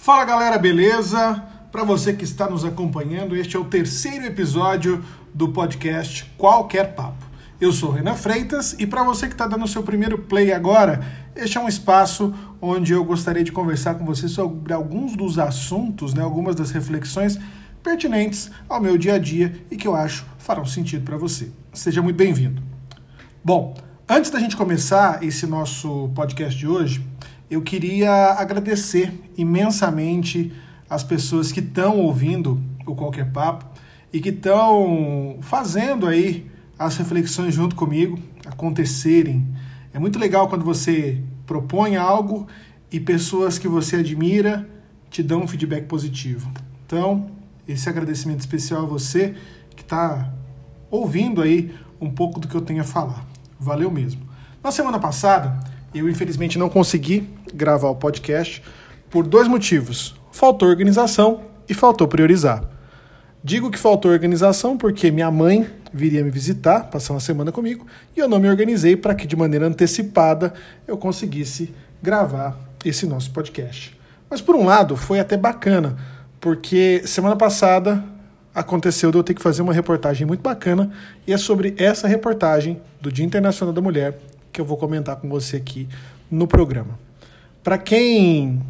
Fala galera, beleza? Para você que está nos acompanhando, este é o terceiro episódio do podcast Qualquer Papo. Eu sou Renan Freitas e para você que está dando o seu primeiro play agora, este é um espaço onde eu gostaria de conversar com você sobre alguns dos assuntos, né, algumas das reflexões pertinentes ao meu dia a dia e que eu acho farão sentido para você. Seja muito bem-vindo. Bom, antes da gente começar esse nosso podcast de hoje, eu queria agradecer imensamente as pessoas que estão ouvindo o Qualquer Papo e que estão fazendo aí as reflexões junto comigo acontecerem. É muito legal quando você propõe algo e pessoas que você admira te dão um feedback positivo. Então, esse agradecimento especial a você que está ouvindo aí um pouco do que eu tenho a falar. Valeu mesmo. Na semana passada, eu infelizmente não consegui gravar o podcast por dois motivos: faltou organização e faltou priorizar. Digo que faltou organização porque minha mãe viria me visitar, passar uma semana comigo, e eu não me organizei para que de maneira antecipada eu conseguisse gravar esse nosso podcast. Mas por um lado, foi até bacana, porque semana passada aconteceu de eu ter que fazer uma reportagem muito bacana, e é sobre essa reportagem do Dia Internacional da Mulher que eu vou comentar com você aqui no programa. Para quem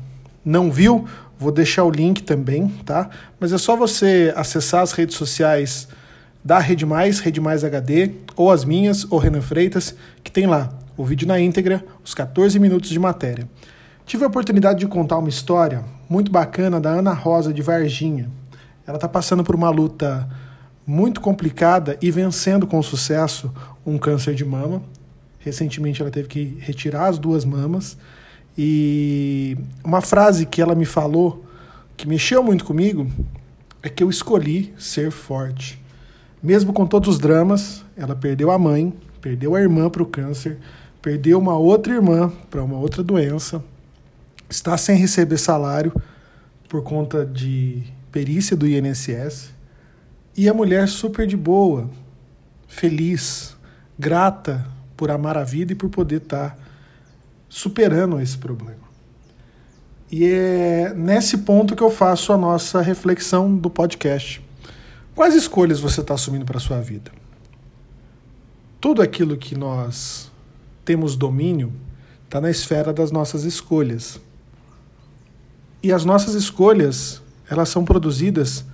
não viu, vou deixar o link também, tá? Mas é só você acessar as redes sociais da Rede Mais, Rede Mais HD, ou as minhas, ou Renan Freitas, que tem lá o vídeo na íntegra, os 14 minutos de matéria. Tive a oportunidade de contar uma história muito bacana da Ana Rosa de Varginha. Ela está passando por uma luta muito complicada e vencendo com sucesso um câncer de mama. Recentemente ela teve que retirar as duas mamas. E uma frase que ela me falou, que mexeu muito comigo, é que eu escolhi ser forte. Mesmo com todos os dramas, ela perdeu a mãe, perdeu a irmã para o câncer, perdeu uma outra irmã para uma outra doença, está sem receber salário por conta de perícia do INSS. E a mulher super de boa, feliz, grata por amar a vida e por poder estar tá superando esse problema. E é nesse ponto que eu faço a nossa reflexão do podcast. Quais escolhas você está assumindo para a sua vida? Tudo aquilo que nós temos domínio está na esfera das nossas escolhas. E as nossas escolhas, elas são produzidas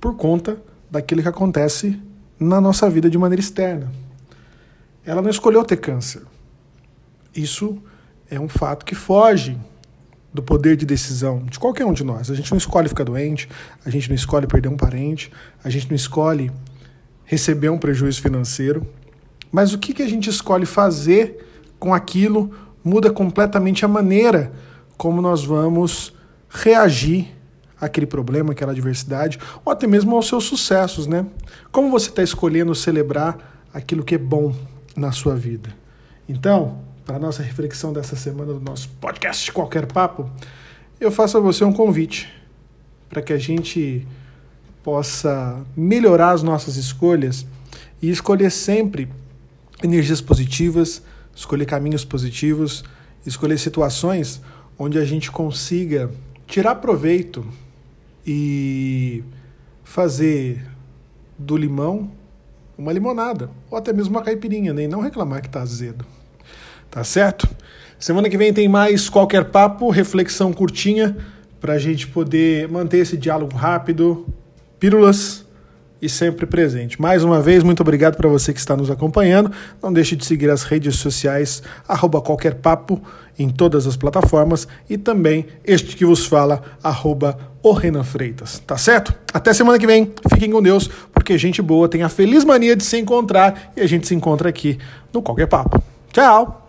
por conta daquilo que acontece na nossa vida de maneira externa. Ela não escolheu ter câncer. Isso é um fato que foge do poder de decisão de qualquer um de nós. A gente não escolhe ficar doente, a gente não escolhe perder um parente, a gente não escolhe receber um prejuízo financeiro. Mas o que, que a gente escolhe fazer com aquilo muda completamente a maneira como nós vamos reagir àquele problema, àquela adversidade, ou até mesmo aos seus sucessos, né? Como você está escolhendo celebrar aquilo que é bom na sua vida. Então, para a nossa reflexão dessa semana do nosso podcast Qualquer Papo, eu faço a você um convite para que a gente possa melhorar as nossas escolhas e escolher sempre energias positivas, escolher caminhos positivos, escolher situações onde a gente consiga tirar proveito e fazer do limão uma limonada, ou até mesmo uma caipirinha, nem não reclamar que está azedo. Tá certo? Semana que vem tem mais qualquer papo, reflexão curtinha, para a gente poder manter esse diálogo rápido, pílulas e sempre presente. Mais uma vez, muito obrigado para você que está nos acompanhando. Não deixe de seguir as redes sociais, arroba qualquer papo em todas as plataformas e também este que vos fala, arroba o Renan Freitas. Tá certo? Até semana que vem. Fiquem com Deus, porque gente boa tem a feliz mania de se encontrar e a gente se encontra aqui no Qualquer Papo. Tchau!